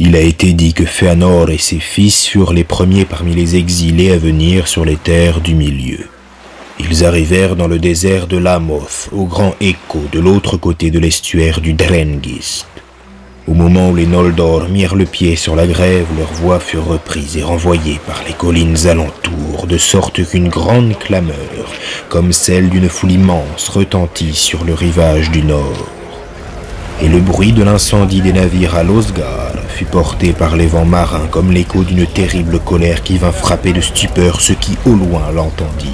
Il a été dit que Féanor et ses fils furent les premiers parmi les exilés à venir sur les terres du milieu. Ils arrivèrent dans le désert de Lamoth, au grand écho de l'autre côté de l'estuaire du Drengist. Au moment où les Noldor mirent le pied sur la grève, leurs voix furent reprises et renvoyées par les collines alentours, de sorte qu'une grande clameur, comme celle d'une foule immense, retentit sur le rivage du nord. Et le bruit de l'incendie des navires à Losgar fut porté par les vents marins comme l'écho d'une terrible colère qui vint frapper de stupeur ceux qui au loin l'entendirent.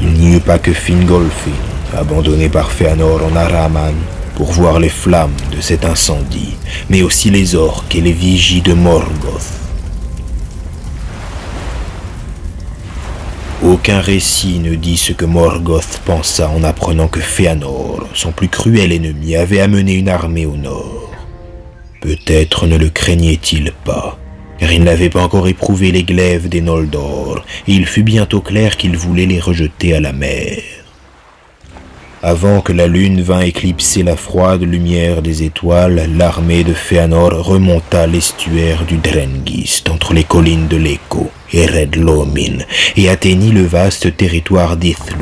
Il n'y eut pas que Fingolfin, abandonné par Fëanor en Araman, pour voir les flammes de cet incendie, mais aussi les orques et les vigies de Morgoth. Aucun récit ne dit ce que Morgoth pensa en apprenant que Fëanor, son plus cruel ennemi, avait amené une armée au nord. Peut-être ne le craignait-il pas, car il n'avait pas encore éprouvé les glaives des Noldor, et il fut bientôt clair qu'il voulait les rejeter à la mer. Avant que la lune vînt éclipser la froide lumière des étoiles, l'armée de Fëanor remonta l'estuaire du Drengist entre les collines de l'Écho et Red Lomin et atteignit le vaste territoire d'Ithlum.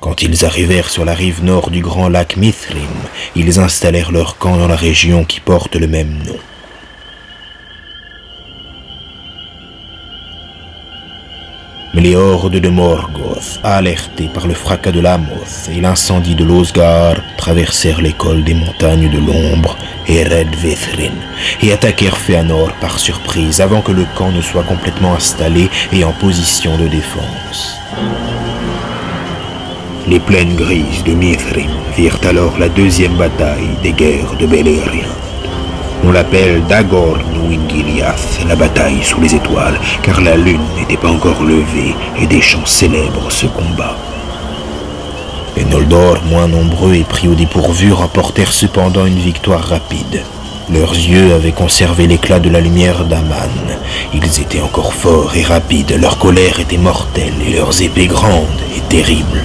Quand ils arrivèrent sur la rive nord du grand lac Mithrim, ils installèrent leur camp dans la région qui porte le même nom. Mais les hordes de Morgoth, alertées par le fracas de Lamoth et l'incendie de Losgar, traversèrent l'école des montagnes de l'ombre et Red Vethrin, et attaquèrent Fëanor par surprise avant que le camp ne soit complètement installé et en position de défense. Les plaines grises de Mithrim virent alors la deuxième bataille des guerres de Beleriand. On l'appelle Dagor Nuingiliath, la bataille sous les étoiles, car la lune n'était pas encore levée et des chants célèbrent ce combat. Les Noldor, moins nombreux et pris au dépourvu, remportèrent cependant une victoire rapide. Leurs yeux avaient conservé l'éclat de la lumière d'Aman. Ils étaient encore forts et rapides, leur colère était mortelle et leurs épées grandes et terribles.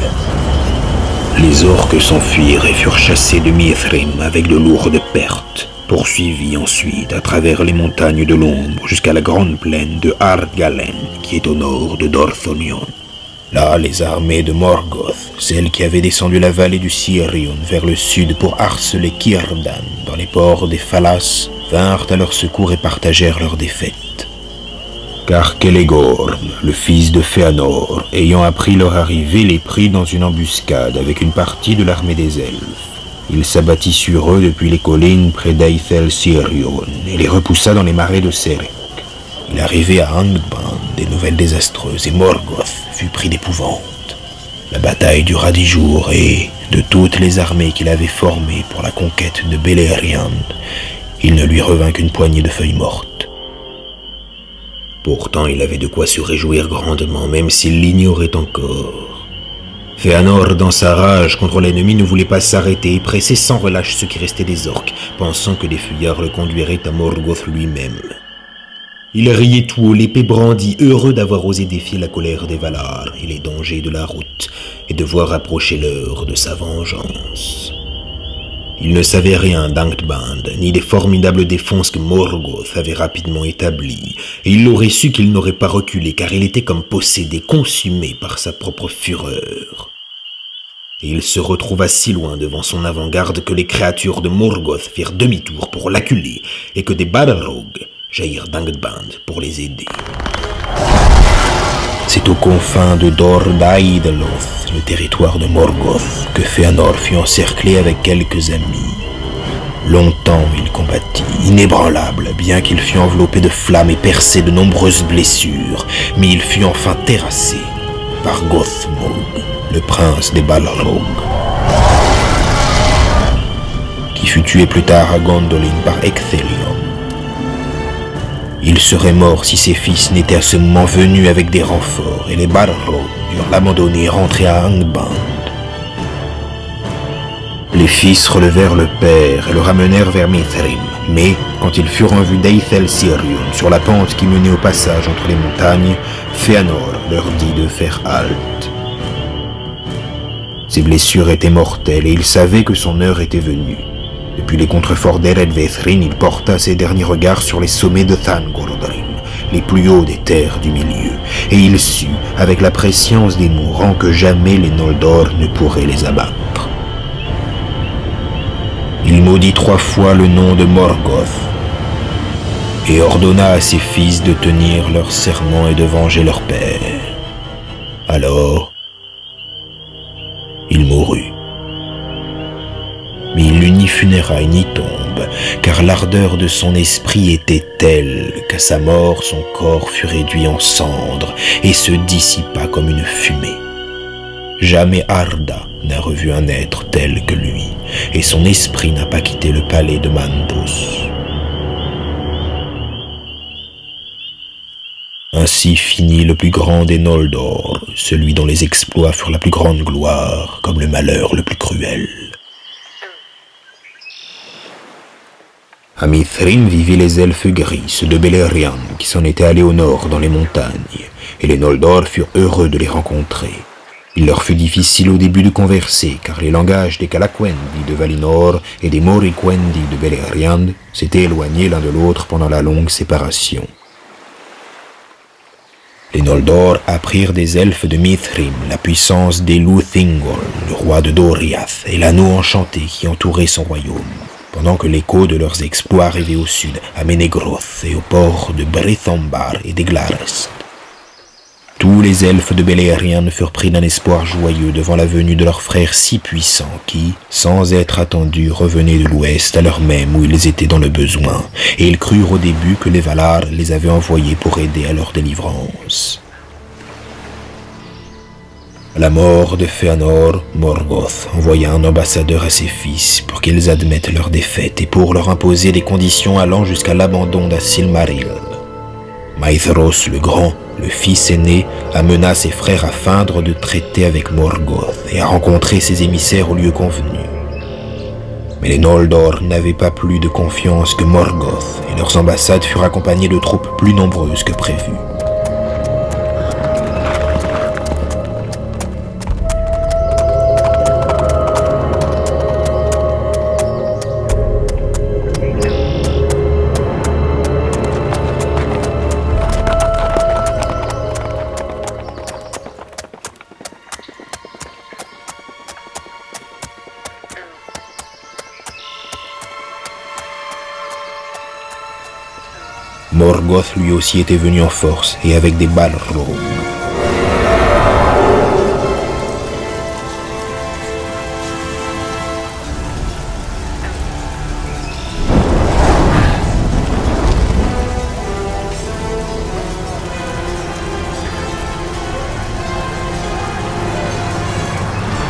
Les orques s'enfuirent et furent chassés de Mithrim avec de lourdes pertes poursuivis ensuite à travers les montagnes de l'ombre jusqu'à la grande plaine de Argalen qui est au nord de Dorthonion. Là, les armées de Morgoth, celles qui avaient descendu la vallée du Sirion vers le sud pour harceler Kirdan dans les ports des Phalas, vinrent à leur secours et partagèrent leur défaite. Car Kelegorm, le fils de Fëanor, ayant appris leur arrivée, les prit dans une embuscade avec une partie de l'armée des elfes. Il s'abattit sur eux depuis les collines près d'Aithel Sirion et les repoussa dans les marais de Serek. Il arrivait à Angband des nouvelles désastreuses et Morgoth fut pris d'épouvante. La bataille dura dix jours et, de toutes les armées qu'il avait formées pour la conquête de Beleriand, il ne lui revint qu'une poignée de feuilles mortes. Pourtant, il avait de quoi se réjouir grandement, même s'il l'ignorait encore. Fëanor, dans sa rage contre l'ennemi, ne voulait pas s'arrêter et pressait sans relâche ce qui restait des orques, pensant que les fuyards le conduiraient à Morgoth lui-même. Il riait tout haut, l'épée brandie, heureux d'avoir osé défier la colère des Valar et les dangers de la route, et de voir approcher l'heure de sa vengeance. Il ne savait rien d'Angband, ni des formidables défenses que Morgoth avait rapidement établies, et il aurait su qu'il n'aurait pas reculé car il était comme possédé, consumé par sa propre fureur. Et il se retrouva si loin devant son avant-garde que les créatures de Morgoth firent demi-tour pour l'acculer, et que des Balrogs jaillirent d'Angband pour les aider. C'est aux confins de Dor Daïdeloth, le territoire de Morgoth, que Fëanor fut encerclé avec quelques amis. Longtemps il combattit, inébranlable, bien qu'il fût enveloppé de flammes et percé de nombreuses blessures, mais il fut enfin terrassé par Gothmog, le prince des Balrogs, qui fut tué plus tard à Gondolin par Ecthelion. Il serait mort si ses fils n'étaient à ce moment venus avec des renforts, et les Balrogs durent l'abandonner et rentrer à Angband. Les fils relevèrent le père et le ramenèrent vers Mithrim, mais quand ils furent en vue d'Aithel Sirion, sur la pente qui menait au passage entre les montagnes, Fëanor leur dit de faire halte. Ses blessures étaient mortelles et il savait que son heure était venue. Depuis les contreforts d'Ered Vethrin, il porta ses derniers regards sur les sommets de Thangordarim, les plus hauts des terres du milieu, et il sut, avec la préscience des mourants, que jamais les Noldor ne pourraient les abattre. Il maudit trois fois le nom de Morgoth, et ordonna à ses fils de tenir leur serment et de venger leur père. Alors, funérailles ni tombe, car l'ardeur de son esprit était telle qu'à sa mort son corps fut réduit en cendres et se dissipa comme une fumée. Jamais Arda n'a revu un être tel que lui, et son esprit n'a pas quitté le palais de Mandos. Ainsi finit le plus grand des Noldor, celui dont les exploits furent la plus grande gloire, comme le malheur le plus cruel. À Mithrin vivaient les elfes gris, ceux de Beleriand, qui s'en étaient allés au nord dans les montagnes, et les Noldor furent heureux de les rencontrer. Il leur fut difficile au début de converser, car les langages des Kalakwendi de Valinor et des Morikwendi de Beleriand s'étaient éloignés l'un de l'autre pendant la longue séparation. Les Noldor apprirent des elfes de Mithrim la puissance d'Elu-Thingol, le roi de Doriath, et l'anneau enchanté qui entourait son royaume, pendant que l'écho de leurs exploits arrivait au sud, à Menegroth et au port de Brithombar et d'Eglarest. Tous les elfes de Beleriand furent pris d'un espoir joyeux devant la venue de leurs frères si puissants qui, sans être attendus, revenaient de l'ouest à l'heure même où ils étaient dans le besoin, et ils crurent au début que les Valar les avaient envoyés pour aider à leur délivrance. La mort de Fëanor, Morgoth envoya un ambassadeur à ses fils pour qu'ils admettent leur défaite et pour leur imposer des conditions allant jusqu'à l'abandon d'Assilmaril. Maithros le Grand, le fils aîné, amena ses frères à feindre de traiter avec Morgoth et à rencontrer ses émissaires au lieu convenu. Mais les Noldor n'avaient pas plus de confiance que Morgoth et leurs ambassades furent accompagnées de troupes plus nombreuses que prévu. Lui aussi était venu en force et avec des balles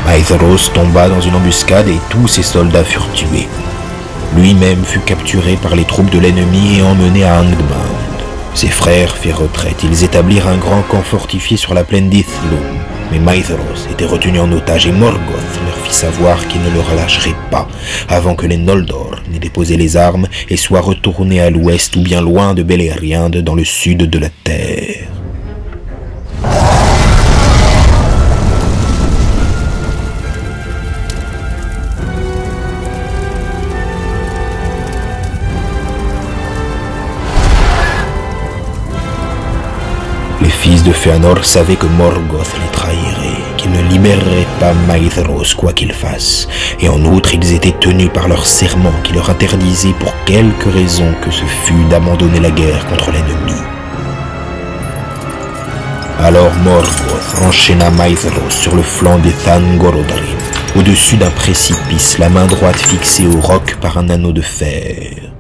Maedhros tomba dans une embuscade et tous ses soldats furent tués. Lui-même fut capturé par les troupes de l'ennemi et emmené à Angdmund. Ses frères firent retraite. Ils établirent un grand camp fortifié sur la plaine d'Ithlum. Mais Maithros était retenu en otage et Morgoth leur fit savoir qu'il ne le relâcherait pas avant que les Noldor n'aient déposé les armes et soient retournés à l'ouest ou bien loin de Beleriand dans le sud de la terre. De Fëanor savaient que Morgoth les trahirait, qu'il ne libérerait pas Maithros quoi qu'il fasse, et en outre ils étaient tenus par leur serment qui leur interdisait pour quelque raison que ce fût d'abandonner la guerre contre l'ennemi. Alors Morgoth enchaîna Maithros sur le flanc des Thangorodarim, au-dessus d'un précipice, la main droite fixée au roc par un anneau de fer.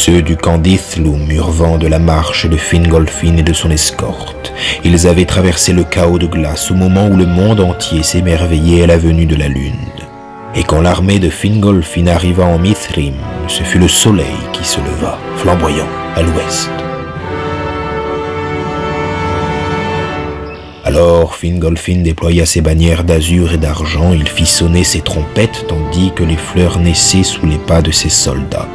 Ceux du camp d'Ithlum eurent vent de la marche de Fingolfin et de son escorte. Ils avaient traversé le chaos de glace au moment où le monde entier s'émerveillait à la venue de la lune. Et quand l'armée de Fingolfin arriva en Mithrim, ce fut le soleil qui se leva, flamboyant, à l'ouest. Alors Fingolfin déploya ses bannières d'azur et d'argent, il fit sonner ses trompettes tandis que les fleurs naissaient sous les pas de ses soldats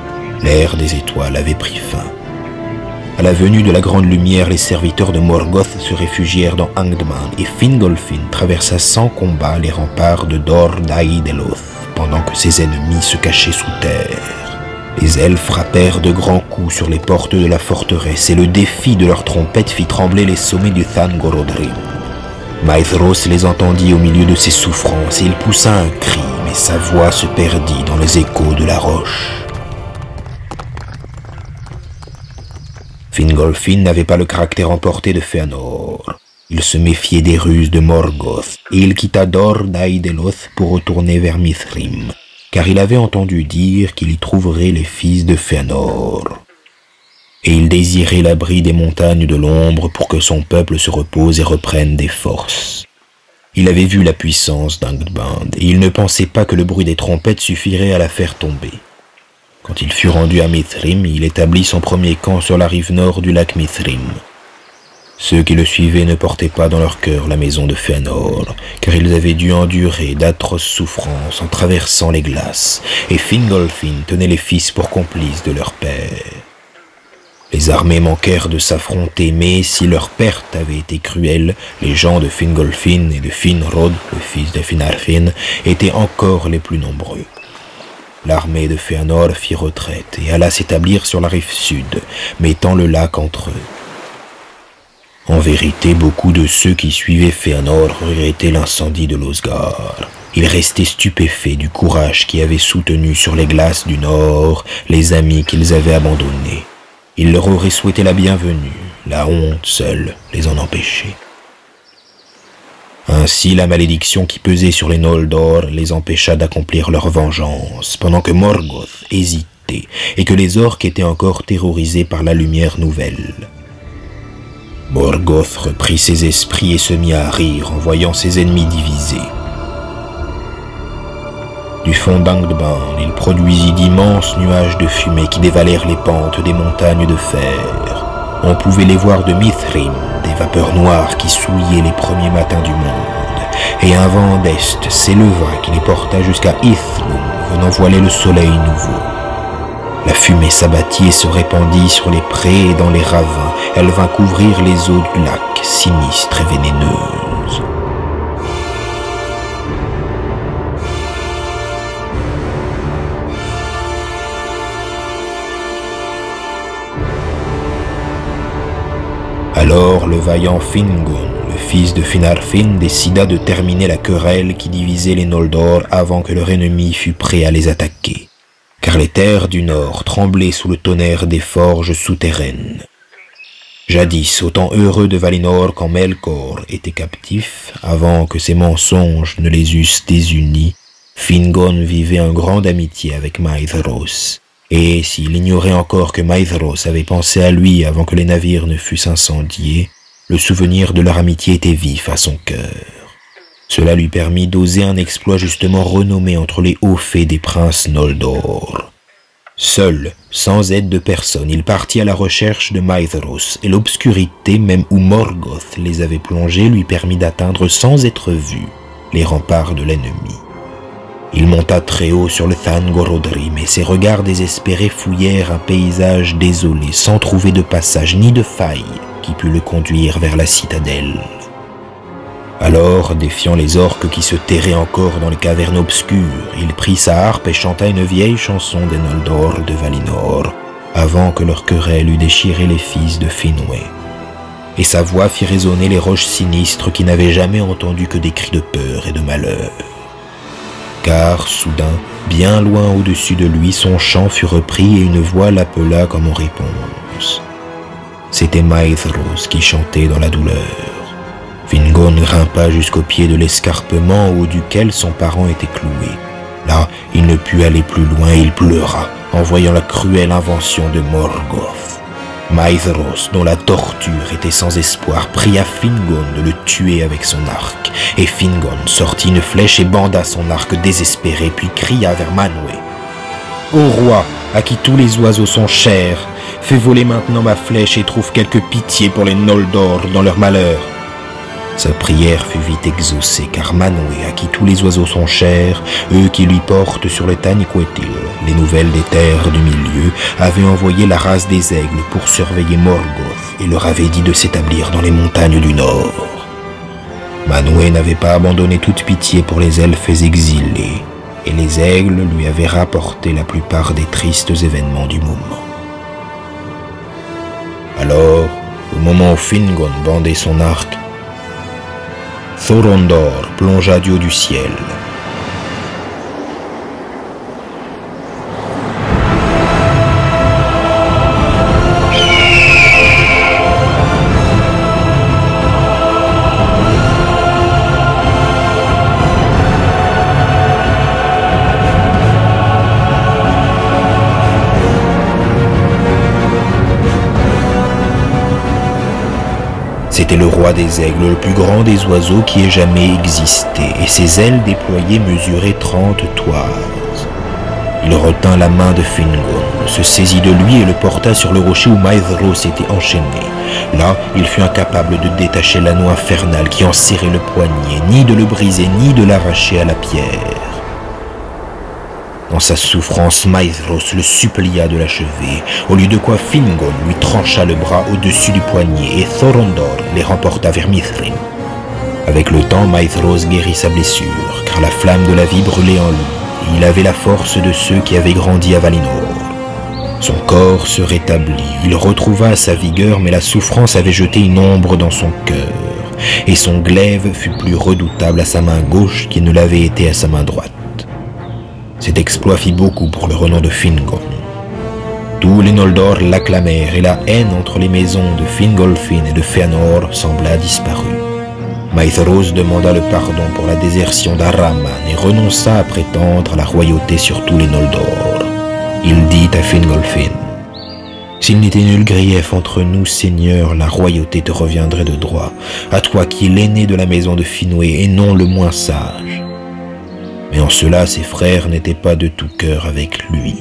l'ère des étoiles avait pris fin. À la venue de la Grande Lumière, les serviteurs de Morgoth se réfugièrent dans Angdman et Fingolfin traversa sans combat les remparts de Dor Daïdeloth pendant que ses ennemis se cachaient sous terre. Les elfes frappèrent de grands coups sur les portes de la forteresse et le défi de leurs trompettes fit trembler les sommets du Thangorodrim. Maithros les entendit au milieu de ses souffrances et il poussa un cri, mais sa voix se perdit dans les échos de la roche. Fingolfin n'avait pas le caractère emporté de Fëanor. Il se méfiait des ruses de Morgoth et il quitta Dor Daïdeloth pour retourner vers Mithrim, car il avait entendu dire qu'il y trouverait les fils de Fëanor. Et il désirait l'abri des montagnes de l'ombre pour que son peuple se repose et reprenne des forces. Il avait vu la puissance d'Angband et il ne pensait pas que le bruit des trompettes suffirait à la faire tomber. Quand il fut rendu à Mithrim, il établit son premier camp sur la rive nord du lac Mithrim. Ceux qui le suivaient ne portaient pas dans leur cœur la maison de Fëanor, car ils avaient dû endurer d'atroces souffrances en traversant les glaces, et Fingolfin tenait les fils pour complices de leur père. Les armées manquèrent de s'affronter, mais si leur perte avait été cruelle, les gens de Fingolfin et de Finrod, le fils de Finarfin, étaient encore les plus nombreux. L'armée de Fëanor fit retraite et alla s'établir sur la rive sud, mettant le lac entre eux. En vérité, beaucoup de ceux qui suivaient Fëanor regrettaient l'incendie de l'Osgard. Ils restaient stupéfaits du courage qui avait soutenu sur les glaces du nord les amis qu'ils avaient abandonnés. Ils leur auraient souhaité la bienvenue, la honte seule les en empêchait. Ainsi la malédiction qui pesait sur les Noldor les empêcha d'accomplir leur vengeance, pendant que Morgoth hésitait et que les orques étaient encore terrorisés par la lumière nouvelle. Morgoth reprit ses esprits et se mit à rire en voyant ses ennemis divisés. Du fond d'Angdban, il produisit d'immenses nuages de fumée qui dévalèrent les pentes des montagnes de fer. On pouvait les voir de Mithrim, des vapeurs noires qui souillaient les premiers matins du monde, et un vent d'est s'éleva qui les porta jusqu'à Ithlum, venant voiler le soleil nouveau. La fumée s'abattit et se répandit sur les prés et dans les ravins. Elle vint couvrir les eaux du lac, sinistres et vénéneuses. Le vaillant Fingon, le fils de Finarfin, décida de terminer la querelle qui divisait les Noldor avant que leur ennemi fût prêt à les attaquer car les terres du nord tremblaient sous le tonnerre des forges souterraines. Jadis, autant heureux de Valinor quand Melkor était captif, avant que ses mensonges ne les eussent désunis, Fingon vivait en grande amitié avec Maithros. Et s'il ignorait encore que Maithros avait pensé à lui avant que les navires ne fussent incendiés, le souvenir de leur amitié était vif à son cœur. Cela lui permit d'oser un exploit justement renommé entre les hauts faits des princes Noldor. Seul, sans aide de personne, il partit à la recherche de Maithros, et l'obscurité même où Morgoth les avait plongés lui permit d'atteindre sans être vu les remparts de l'ennemi. Il monta très haut sur le Thangorodrim et ses regards désespérés fouillèrent un paysage désolé sans trouver de passage ni de faille qui pût le conduire vers la citadelle. Alors, défiant les orques qui se terraient encore dans les cavernes obscures, il prit sa harpe et chanta une vieille chanson des Noldor de Valinor, avant que leur querelle eût déchiré les fils de Finwë. Et sa voix fit résonner les roches sinistres qui n'avaient jamais entendu que des cris de peur et de malheur. Car, soudain, bien loin au-dessus de lui, son chant fut repris et une voix l'appela comme en réponse. C'était Maithros qui chantait dans la douleur. Fingon grimpa jusqu'au pied de l'escarpement au haut duquel son parent était cloué. Là, il ne put aller plus loin et il pleura en voyant la cruelle invention de Morgoth. Maithros, dont la torture était sans espoir, pria Fingon de le tuer avec son arc. Et Fingon sortit une flèche et banda son arc désespéré, puis cria vers Manwë. Ô roi, à qui tous les oiseaux sont chers, fais voler maintenant ma flèche et trouve quelque pitié pour les Noldor dans leur malheur. Sa prière fut vite exaucée, car Manwë, à qui tous les oiseaux sont chers, eux qui lui portent sur le Taniquetil les nouvelles des terres du milieu, avaient envoyé la race des aigles pour surveiller Morgoth et leur avait dit de s'établir dans les montagnes du nord. Manwë n'avait pas abandonné toute pitié pour les elfes exilés, et les aigles lui avaient rapporté la plupart des tristes événements du moment. Alors, au moment où Fingon bandait son arc, Thorondor plongea du haut du ciel. Des aigles, le plus grand des oiseaux qui ait jamais existé, et ses ailes déployées mesuraient trente toises. Il retint la main de Fingon, se saisit de lui et le porta sur le rocher où Maedhros était enchaîné. Là, il fut incapable de détacher l'anneau infernal qui en serrait le poignet, ni de le briser, ni de l'arracher à la pierre. Dans sa souffrance, Maithros le supplia de l'achever, au lieu de quoi Fingon lui trancha le bras au-dessus du poignet et Thorondor les remporta vers Mithrin. Avec le temps, Maithros guérit sa blessure, car la flamme de la vie brûlait en lui, et il avait la force de ceux qui avaient grandi à Valinor. Son corps se rétablit, il retrouva sa vigueur, mais la souffrance avait jeté une ombre dans son cœur, et son glaive fut plus redoutable à sa main gauche qu'il ne l'avait été à sa main droite. Cet exploit fit beaucoup pour le renom de Fingon. Tous les Noldor l'acclamèrent et la haine entre les maisons de Fingolfin et de Fëanor sembla disparue. Maithros demanda le pardon pour la désertion d'Araman et renonça à prétendre la royauté sur tous les Noldor. Il dit à Fingolfin S'il n'était nul grief entre nous, Seigneur, la royauté te reviendrait de droit, à toi qui es l'aîné de la maison de Finwë et non le moins sage mais en cela ses frères n'étaient pas de tout cœur avec lui.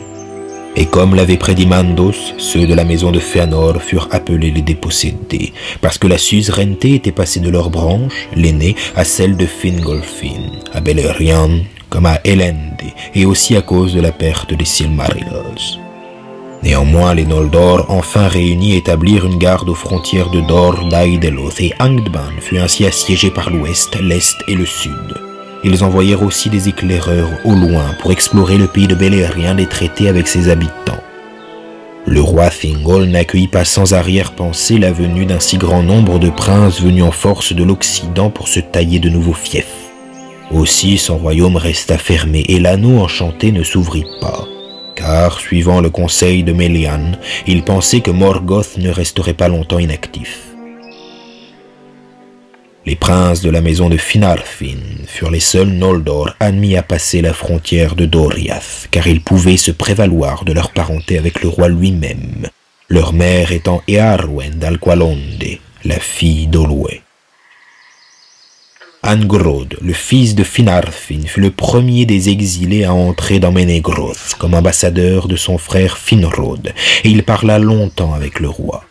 Et comme l'avait prédit Mandos, ceux de la maison de Fëanor furent appelés les dépossédés, parce que la suzeraineté était passée de leur branche, l'aîné, à celle de Fingolfin, à Beleriand, comme à Elende, et aussi à cause de la perte des Silmarils. Néanmoins, les Noldor, enfin réunis, établirent une garde aux frontières de Dor, d'Aideloth, et Angdban fut ainsi assiégé par l'ouest, l'est et le sud. Ils envoyèrent aussi des éclaireurs au loin pour explorer le pays de Beleriand et traiter avec ses habitants. Le roi Thingol n'accueillit pas sans arrière-pensée la venue d'un si grand nombre de princes venus en force de l'Occident pour se tailler de nouveaux fiefs. Aussi son royaume resta fermé et l'anneau enchanté ne s'ouvrit pas, car, suivant le conseil de Melian, il pensait que Morgoth ne resterait pas longtemps inactif. Les princes de la maison de Finarfin furent les seuls Noldor admis à passer la frontière de Doriath, car ils pouvaient se prévaloir de leur parenté avec le roi lui-même, leur mère étant Earwen d'Alqualonde, la fille d'Olwe. Angrod, le fils de Finarfin, fut le premier des exilés à entrer dans Menegroth comme ambassadeur de son frère Finrod, et il parla longtemps avec le roi.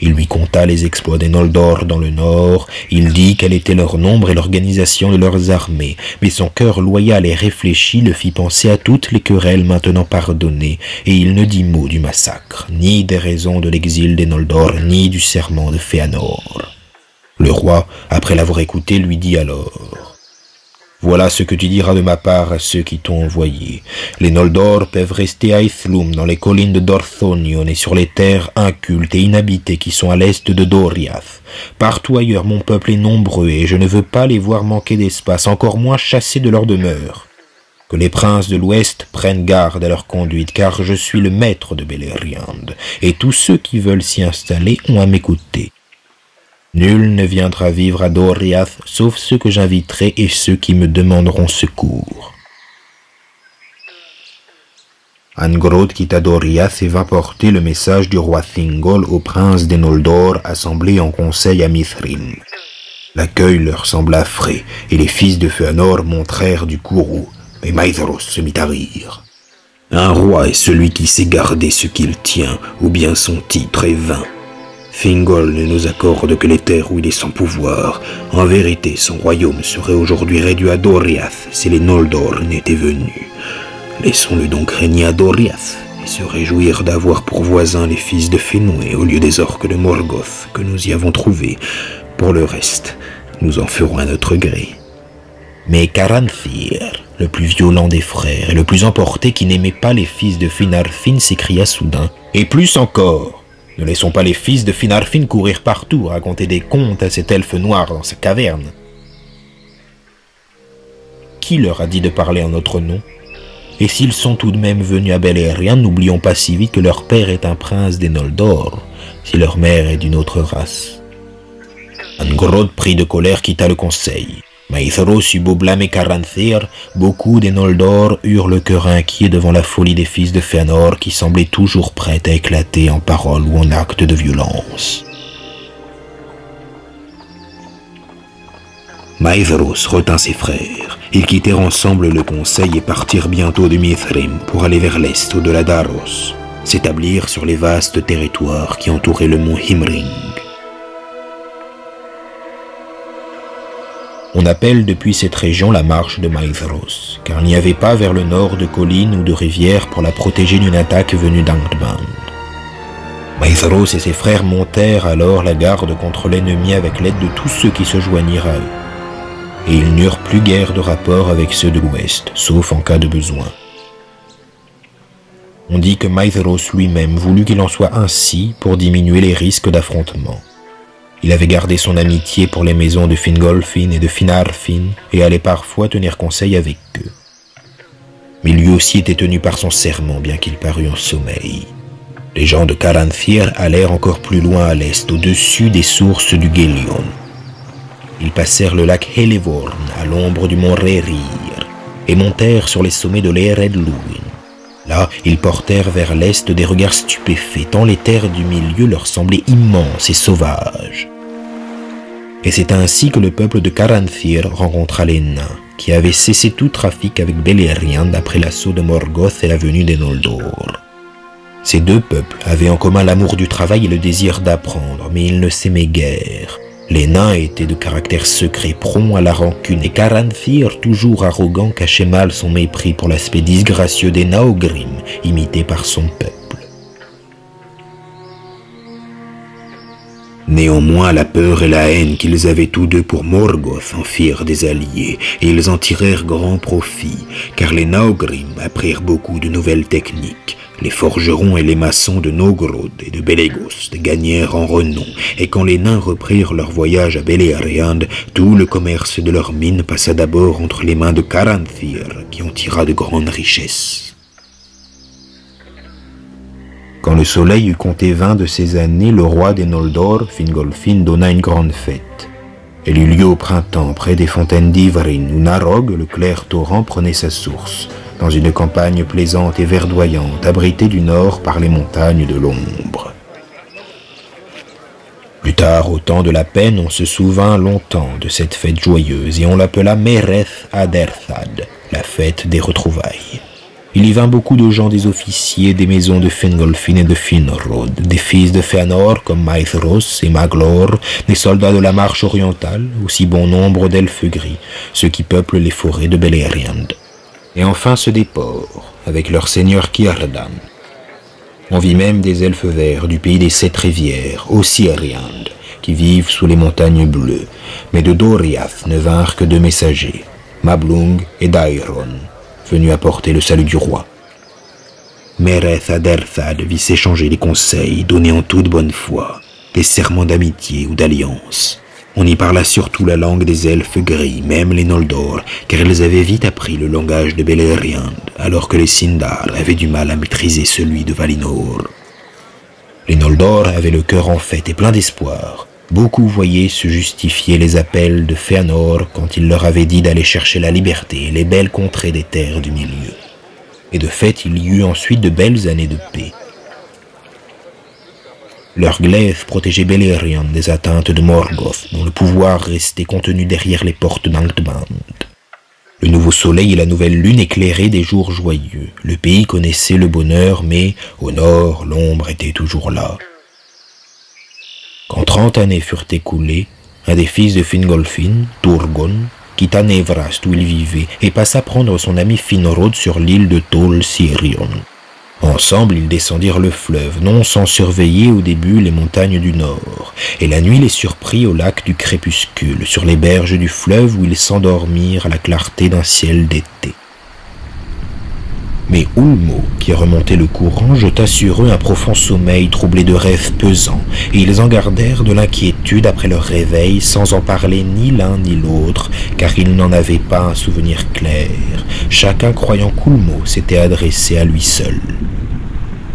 Il lui conta les exploits des Noldor dans le nord, il dit quel était leur nombre et l'organisation de leurs armées, mais son cœur loyal et réfléchi le fit penser à toutes les querelles maintenant pardonnées, et il ne dit mot du massacre, ni des raisons de l'exil des Noldor, ni du serment de Fëanor. Le roi, après l'avoir écouté, lui dit alors voilà ce que tu diras de ma part à ceux qui t'ont envoyé. Les Noldor peuvent rester à Ithlum, dans les collines de Dorthonion et sur les terres incultes et inhabitées qui sont à l'est de Doriath. Partout ailleurs, mon peuple est nombreux et je ne veux pas les voir manquer d'espace, encore moins chassés de leur demeure. Que les princes de l'Ouest prennent garde à leur conduite, car je suis le maître de Beleriand, et tous ceux qui veulent s'y installer ont à m'écouter. Nul ne viendra vivre à Doriath sauf ceux que j'inviterai et ceux qui me demanderont secours. Angrod quitta Doriath et va porter le message du roi Thingol au prince des Noldor en conseil à Mithrin. L'accueil leur sembla frais, et les fils de Fëanor montrèrent du courroux, mais Maithros se mit à rire. Un roi est celui qui sait garder ce qu'il tient, ou bien son titre est vain. Fingol ne nous accorde que les terres où il est sans pouvoir. En vérité, son royaume serait aujourd'hui réduit à Doriath si les Noldor n'étaient venus. Laissons-le donc régner à Doriath et se réjouir d'avoir pour voisins les fils de Fenoué au lieu des orques de Morgoth que nous y avons trouvés. Pour le reste, nous en ferons à notre gré. Mais Caranthir, le plus violent des frères et le plus emporté qui n'aimait pas les fils de Finarfin, s'écria soudain. Et plus encore, ne laissons pas les fils de Finarfin courir partout, raconter des contes à cet elfe noir dans sa caverne. Qui leur a dit de parler en notre nom? Et s'ils sont tout de même venus à Beleriand, n'oublions pas si vite que leur père est un prince des Noldor, si leur mère est d'une autre race. Angrod pris de colère quitta le conseil. Maïthros eut beau blâmer Caranthir, beaucoup des Noldor eurent le cœur inquiet devant la folie des fils de Fëanor qui semblaient toujours prêts à éclater en paroles ou en actes de violence. Maïthros retint ses frères. Ils quittèrent ensemble le conseil et partirent bientôt de Mithrim pour aller vers l'est, au-delà d'Aros, s'établir sur les vastes territoires qui entouraient le mont Himring. On appelle depuis cette région la marche de Maïthros, car il n'y avait pas vers le nord de collines ou de rivières pour la protéger d'une attaque venue d'Angdband. Maïthros et ses frères montèrent alors la garde contre l'ennemi avec l'aide de tous ceux qui se joignirent à eux. Et ils n'eurent plus guère de rapport avec ceux de l'Ouest, sauf en cas de besoin. On dit que Maïthros lui-même voulut qu'il en soit ainsi pour diminuer les risques d'affrontement. Il avait gardé son amitié pour les maisons de Fingolfin et de Finarfin et allait parfois tenir conseil avec eux. Mais lui aussi était tenu par son serment, bien qu'il parût en sommeil. Les gens de Caranthir allèrent encore plus loin à l'est, au-dessus des sources du Gélion. Ils passèrent le lac Helevorn à l'ombre du mont Rérir et montèrent sur les sommets de l'Ered Luin. Là, ils portèrent vers l'est des regards stupéfaits, tant les terres du milieu leur semblaient immenses et sauvages. Et c'est ainsi que le peuple de Caranthir rencontra les nains, qui avaient cessé tout trafic avec Beleriand après l'assaut de Morgoth et la venue des Noldor. Ces deux peuples avaient en commun l'amour du travail et le désir d'apprendre, mais ils ne s'aimaient guère. Les nains étaient de caractère secret, prompts à la rancune, et Caranthir, toujours arrogant, cachait mal son mépris pour l'aspect disgracieux des Naogrim, imités par son peuple. Néanmoins, la peur et la haine qu'ils avaient tous deux pour Morgoth en firent des alliés, et ils en tirèrent grand profit, car les Naogrim apprirent beaucoup de nouvelles techniques. Les forgerons et les maçons de Nogrod et de Belegos gagnèrent en renom, et quand les nains reprirent leur voyage à Beleriand, tout le commerce de leurs mines passa d'abord entre les mains de Caranthir, qui en tira de grandes richesses. Quand le soleil eut compté vingt de ces années, le roi des Noldor, Fingolfin, donna une grande fête. Elle eut lieu au printemps, près des fontaines d'Ivrin, où Narog, le clair torrent, prenait sa source, dans une campagne plaisante et verdoyante, abritée du nord par les montagnes de l'ombre. Plus tard, au temps de la peine, on se souvint longtemps de cette fête joyeuse, et on l'appela Mereth Aderthad, la fête des retrouvailles. Il y vint beaucoup de gens des officiers des maisons de Fingolfin et de Finrod, des fils de Fëanor comme Maithros et Maglor, des soldats de la marche orientale, aussi bon nombre d'elfes gris, ceux qui peuplent les forêts de Beleriand. Et enfin ceux des ports, avec leur seigneur Kiardan. On vit même des elfes verts du pays des sept rivières, aussi Ariand, qui vivent sous les montagnes bleues, mais de Doriath ne vinrent que deux messagers, Mablung et Dairon, venu apporter le salut du roi. Mereth Aderthad vit s'échanger les conseils donnés en toute bonne foi, des serments d'amitié ou d'alliance. On y parla surtout la langue des elfes gris, même les Noldor, car ils avaient vite appris le langage de Beleriand, alors que les Sindar avaient du mal à maîtriser celui de Valinor. Les Noldor avaient le cœur en fête et plein d'espoir. Beaucoup voyaient se justifier les appels de Fëanor quand il leur avait dit d'aller chercher la liberté et les belles contrées des terres du milieu. Et de fait, il y eut ensuite de belles années de paix. Leur glaive protégeait Beleriand des atteintes de Morgoth, dont le pouvoir restait contenu derrière les portes d'Angtband. Le nouveau soleil et la nouvelle lune éclairaient des jours joyeux. Le pays connaissait le bonheur, mais au nord, l'ombre était toujours là. Quand trente années furent écoulées, un des fils de Fingolfin, Turgon, quitta Nevrast où il vivait et passa prendre son ami Finrod sur l'île de Tol Sirion. Ensemble, ils descendirent le fleuve, non sans surveiller au début les montagnes du nord, et la nuit les surprit au lac du crépuscule, sur les berges du fleuve où ils s'endormirent à la clarté d'un ciel d'été. Mais Ulmo, qui remontait le courant, jeta sur eux un profond sommeil troublé de rêves pesants, et ils en gardèrent de l'inquiétude après leur réveil, sans en parler ni l'un ni l'autre, car ils n'en avaient pas un souvenir clair, chacun croyant qu'Ulmo s'était adressé à lui seul.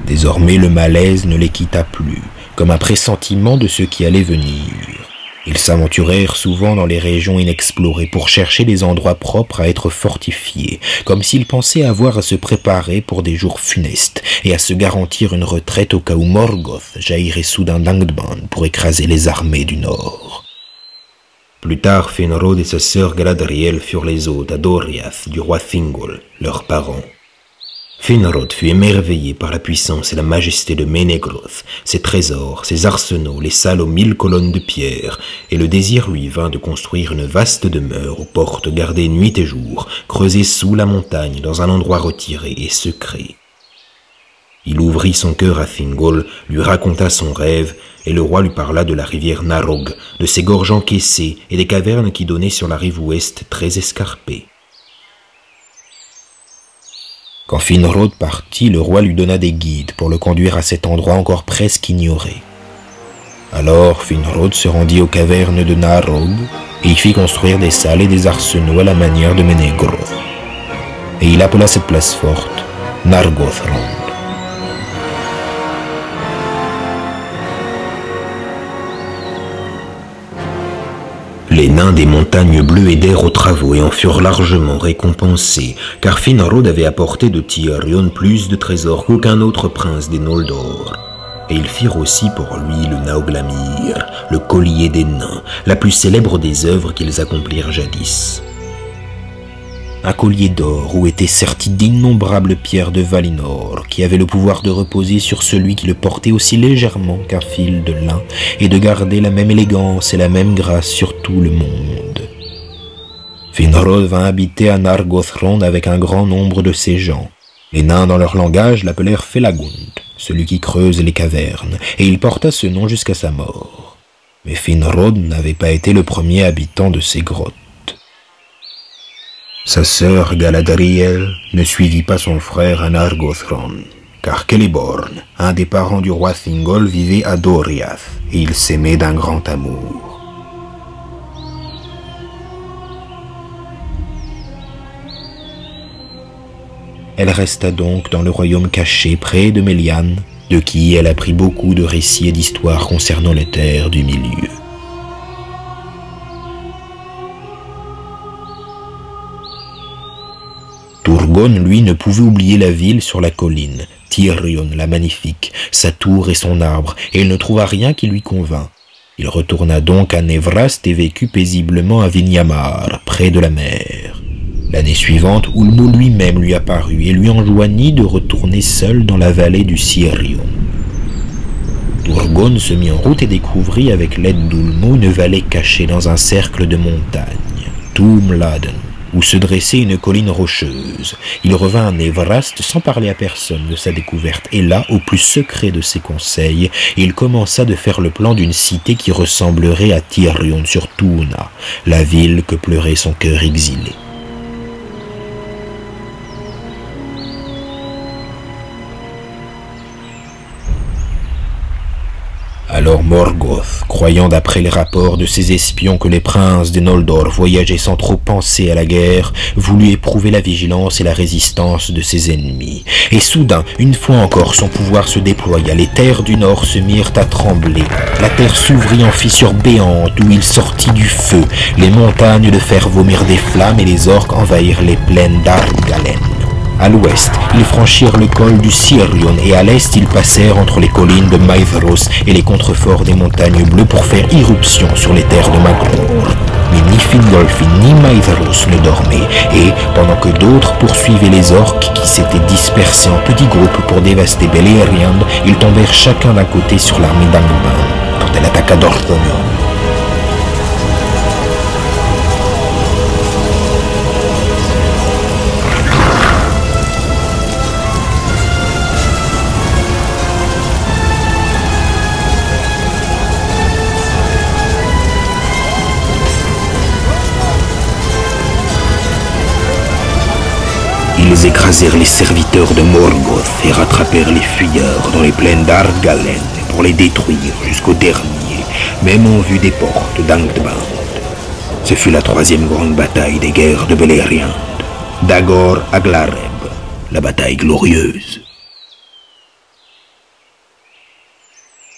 Désormais le malaise ne les quitta plus, comme un pressentiment de ce qui allait venir. Ils s'aventurèrent souvent dans les régions inexplorées pour chercher des endroits propres à être fortifiés, comme s'ils pensaient avoir à se préparer pour des jours funestes et à se garantir une retraite au cas où Morgoth jaillirait soudain d'Angdman pour écraser les armées du Nord. Plus tard, Finrod et sa sœur Galadriel furent les hôtes à Doriath du roi Thingol, leurs parents. Finrod fut émerveillé par la puissance et la majesté de Menegroth, ses trésors, ses arsenaux, les salles aux mille colonnes de pierre, et le désir lui vint de construire une vaste demeure aux portes gardées nuit et jour, creusée sous la montagne dans un endroit retiré et secret. Il ouvrit son cœur à Thingol, lui raconta son rêve, et le roi lui parla de la rivière Narog, de ses gorges encaissées et des cavernes qui donnaient sur la rive ouest très escarpée. Quand Finrod partit, le roi lui donna des guides pour le conduire à cet endroit encore presque ignoré. Alors Finrod se rendit aux cavernes de Narog et y fit construire des salles et des arsenaux à la manière de Menegroth. Et il appela cette place forte Nargothrond. Les nains des montagnes bleues aidèrent aux travaux et en furent largement récompensés, car Finrod avait apporté de Tyrion plus de trésors qu'aucun autre prince des Noldor. Et ils firent aussi pour lui le Nauglamir, le collier des nains, la plus célèbre des œuvres qu'ils accomplirent jadis un collier d'or où étaient serties d'innombrables pierres de Valinor, qui avaient le pouvoir de reposer sur celui qui le portait aussi légèrement qu'un fil de lin, et de garder la même élégance et la même grâce sur tout le monde. Finrod vint habiter à Nargothrond avec un grand nombre de ses gens. Les nains dans leur langage l'appelèrent Felagund, celui qui creuse les cavernes, et il porta ce nom jusqu'à sa mort. Mais Finrod n'avait pas été le premier habitant de ces grottes. Sa sœur Galadriel ne suivit pas son frère à Nargothrond, car Celeborn, un des parents du roi Thingol, vivait à Doriath, et ils s'aimaient d'un grand amour. Elle resta donc dans le royaume caché près de Méliane, de qui elle apprit beaucoup de récits et d'histoires concernant les terres du milieu. Turgon, lui, ne pouvait oublier la ville sur la colline, Tyrion la magnifique, sa tour et son arbre, et il ne trouva rien qui lui convint. Il retourna donc à Nevrast et vécut paisiblement à Vinyamar, près de la mer. L'année suivante, Ulmo lui-même lui apparut et lui enjoignit de retourner seul dans la vallée du Sirion. Turgon se mit en route et découvrit avec l'aide d'Ulmo une vallée cachée dans un cercle de montagnes, Tumladen où se dressait une colline rocheuse. Il revint à Nevrast sans parler à personne de sa découverte, et là, au plus secret de ses conseils, il commença de faire le plan d'une cité qui ressemblerait à Tyrion sur Tuna, la ville que pleurait son cœur exilé. Alors Morgoth, croyant d'après les rapports de ses espions que les princes des Noldor voyageaient sans trop penser à la guerre, voulut éprouver la vigilance et la résistance de ses ennemis. Et soudain, une fois encore, son pouvoir se déploya, les terres du Nord se mirent à trembler, la terre s'ouvrit en fissures béantes où il sortit du feu, les montagnes de fer vomirent des flammes et les orques envahirent les plaines d'Argalen. À l'ouest, ils franchirent le col du Sirion et à l'est, ils passèrent entre les collines de Maithros et les contreforts des montagnes bleues pour faire irruption sur les terres de Magror. Mais ni Fingolfin ni Maithros ne dormaient et, pendant que d'autres poursuivaient les orques qui s'étaient dispersés en petits groupes pour dévaster Beleriand, ils tombèrent chacun d'un côté sur l'armée d'Angman. Quand elle attaqua Dorthonion. Ils écrasèrent les serviteurs de Morgoth et rattrapèrent les fuyeurs dans les plaines d'Argalen pour les détruire jusqu'au dernier, même en vue des portes d'Angdband. Ce fut la troisième grande bataille des guerres de Beleriand. Dagor Aglareb, la bataille glorieuse.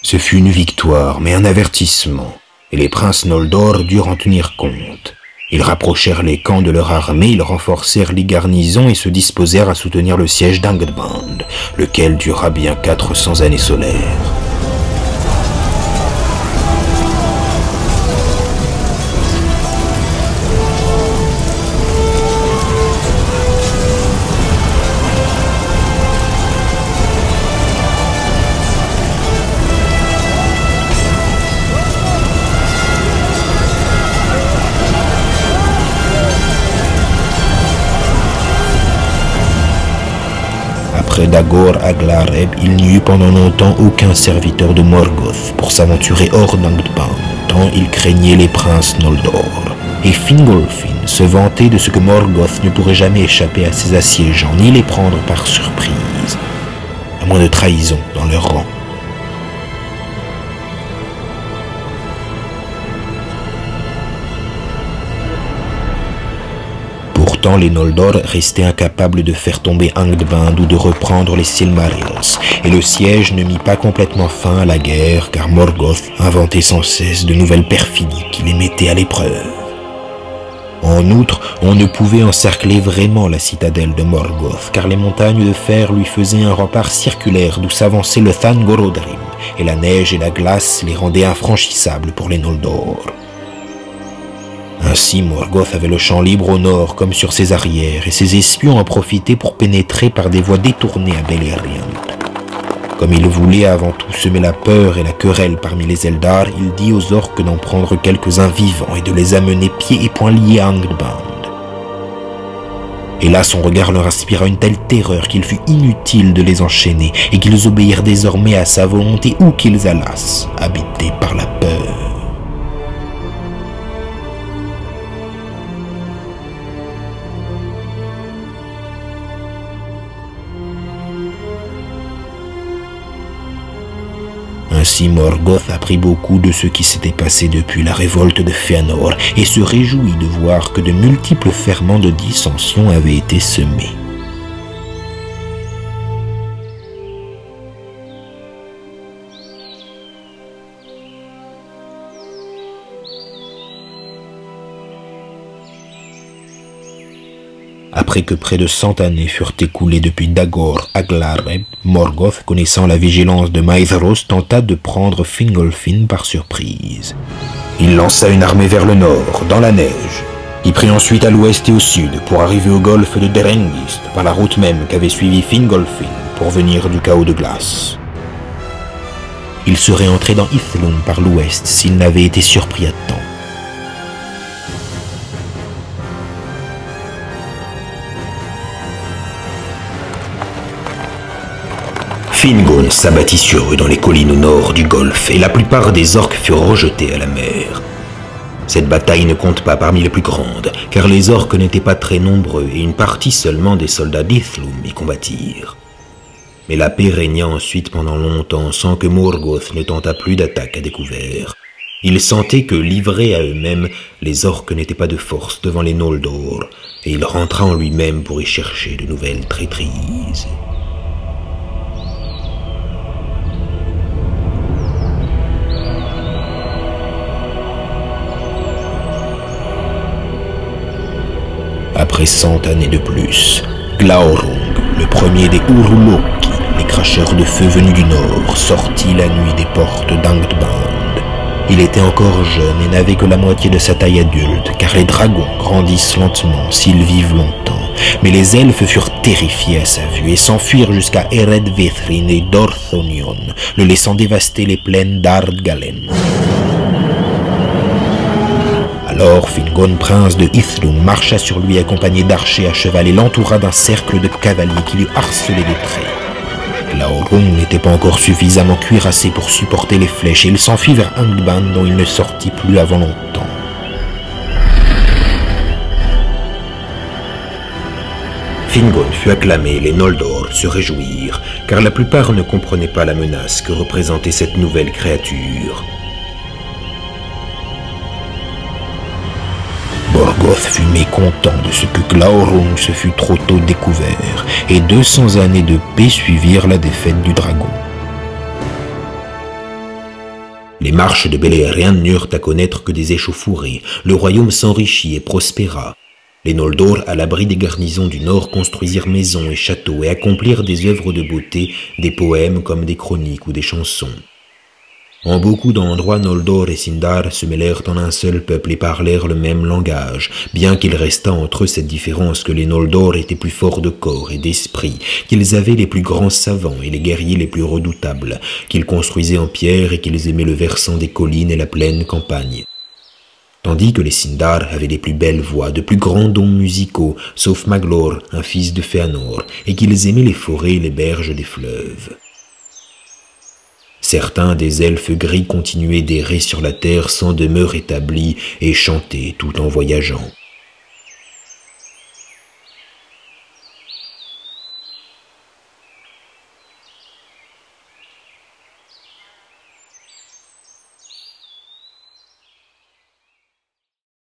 Ce fut une victoire, mais un avertissement, et les princes Noldor durent en tenir compte. Ils rapprochèrent les camps de leur armée, ils renforcèrent les garnisons et se disposèrent à soutenir le siège d'Angdband, lequel dura bien 400 années solaires. d'Agor Aglareb, il n'y eut pendant longtemps aucun serviteur de Morgoth pour s'aventurer hors d'Angdpan, tant il craignait les princes Noldor. Et Fingolfin se vantait de ce que Morgoth ne pourrait jamais échapper à ses assiégeants, ni les prendre par surprise, à moins de trahison dans leur rang. Les Noldor restaient incapables de faire tomber Angdband ou de reprendre les Silmarils, et le siège ne mit pas complètement fin à la guerre car Morgoth inventait sans cesse de nouvelles perfidies qui les mettaient à l'épreuve. En outre, on ne pouvait encercler vraiment la citadelle de Morgoth, car les montagnes de fer lui faisaient un rempart circulaire d'où s'avançait le Thangorodrim, et la neige et la glace les rendaient infranchissables pour les Noldor. Ainsi, Morgoth avait le champ libre au nord comme sur ses arrières, et ses espions en profitaient pour pénétrer par des voies détournées à Beleriand. Comme il voulait avant tout semer la peur et la querelle parmi les Eldar, il dit aux orques d'en prendre quelques-uns vivants et de les amener pieds et poings liés à Angband. Et là, son regard leur inspira une telle terreur qu'il fut inutile de les enchaîner et qu'ils obéirent désormais à sa volonté où qu'ils allassent, habités par la peur. Ainsi Morgoth apprit beaucoup de ce qui s'était passé depuis la révolte de Fëanor et se réjouit de voir que de multiples ferments de dissension avaient été semés. Après que près de cent années furent écoulées depuis Dagor à Glareb, Morgoth, connaissant la vigilance de Maedhros, tenta de prendre Fingolfin par surprise. Il lança une armée vers le nord, dans la neige. Il prit ensuite à l'ouest et au sud pour arriver au golfe de Derengist, par la route même qu'avait suivi Fingolfin pour venir du chaos de glace. Il serait entré dans Ithlum par l'ouest s'il n'avait été surpris à temps. Fingon s'abattit sur eux dans les collines au nord du golfe et la plupart des orques furent rejetés à la mer. Cette bataille ne compte pas parmi les plus grandes, car les orques n'étaient pas très nombreux et une partie seulement des soldats d'Ithlum y combattirent. Mais la paix régna ensuite pendant longtemps sans que Morgoth ne tenta plus d'attaque à découvert. Il sentait que, livrés à eux-mêmes, les orques n'étaient pas de force devant les Noldor, et il rentra en lui-même pour y chercher de nouvelles traîtrises. Après cent années de plus, Glaorung, le premier des Uruloki, les cracheurs de feu venus du nord, sortit la nuit des portes d'Angdband. Il était encore jeune et n'avait que la moitié de sa taille adulte, car les dragons grandissent lentement s'ils vivent longtemps, Mais les elfes furent terrifiés à sa vue et s'enfuirent jusqu'à Eredvithrin et Dorthonion, le laissant dévaster les plaines d'Ardgalen. Alors Fingon, prince de Ithlum, marcha sur lui accompagné d'archers à cheval et l'entoura d'un cercle de cavaliers qui lui harcelaient des traits. Laorum n'était pas encore suffisamment cuirassé pour supporter les flèches et il s'enfuit vers Angban dont il ne sortit plus avant longtemps. Fingon fut acclamé, les Noldor se réjouirent, car la plupart ne comprenaient pas la menace que représentait cette nouvelle créature. Fut mécontent de ce que Glaurung se fut trop tôt découvert, et 200 années de paix suivirent la défaite du dragon. Les marches de Beleriand n'eurent à connaître que des échauffourées, le royaume s'enrichit et prospéra. Les Noldor, à l'abri des garnisons du nord, construisirent maisons et châteaux et accomplirent des œuvres de beauté, des poèmes comme des chroniques ou des chansons. En beaucoup d'endroits, Noldor et Sindar se mêlèrent en un seul peuple et parlèrent le même langage, bien qu'il restât entre eux cette différence que les Noldor étaient plus forts de corps et d'esprit, qu'ils avaient les plus grands savants et les guerriers les plus redoutables, qu'ils construisaient en pierre et qu'ils aimaient le versant des collines et la pleine campagne. Tandis que les Sindar avaient les plus belles voix, de plus grands dons musicaux, sauf Maglor, un fils de Fëanor, et qu'ils aimaient les forêts et les berges des fleuves. Certains des elfes gris continuaient d'errer sur la terre sans demeure établie et chantaient tout en voyageant.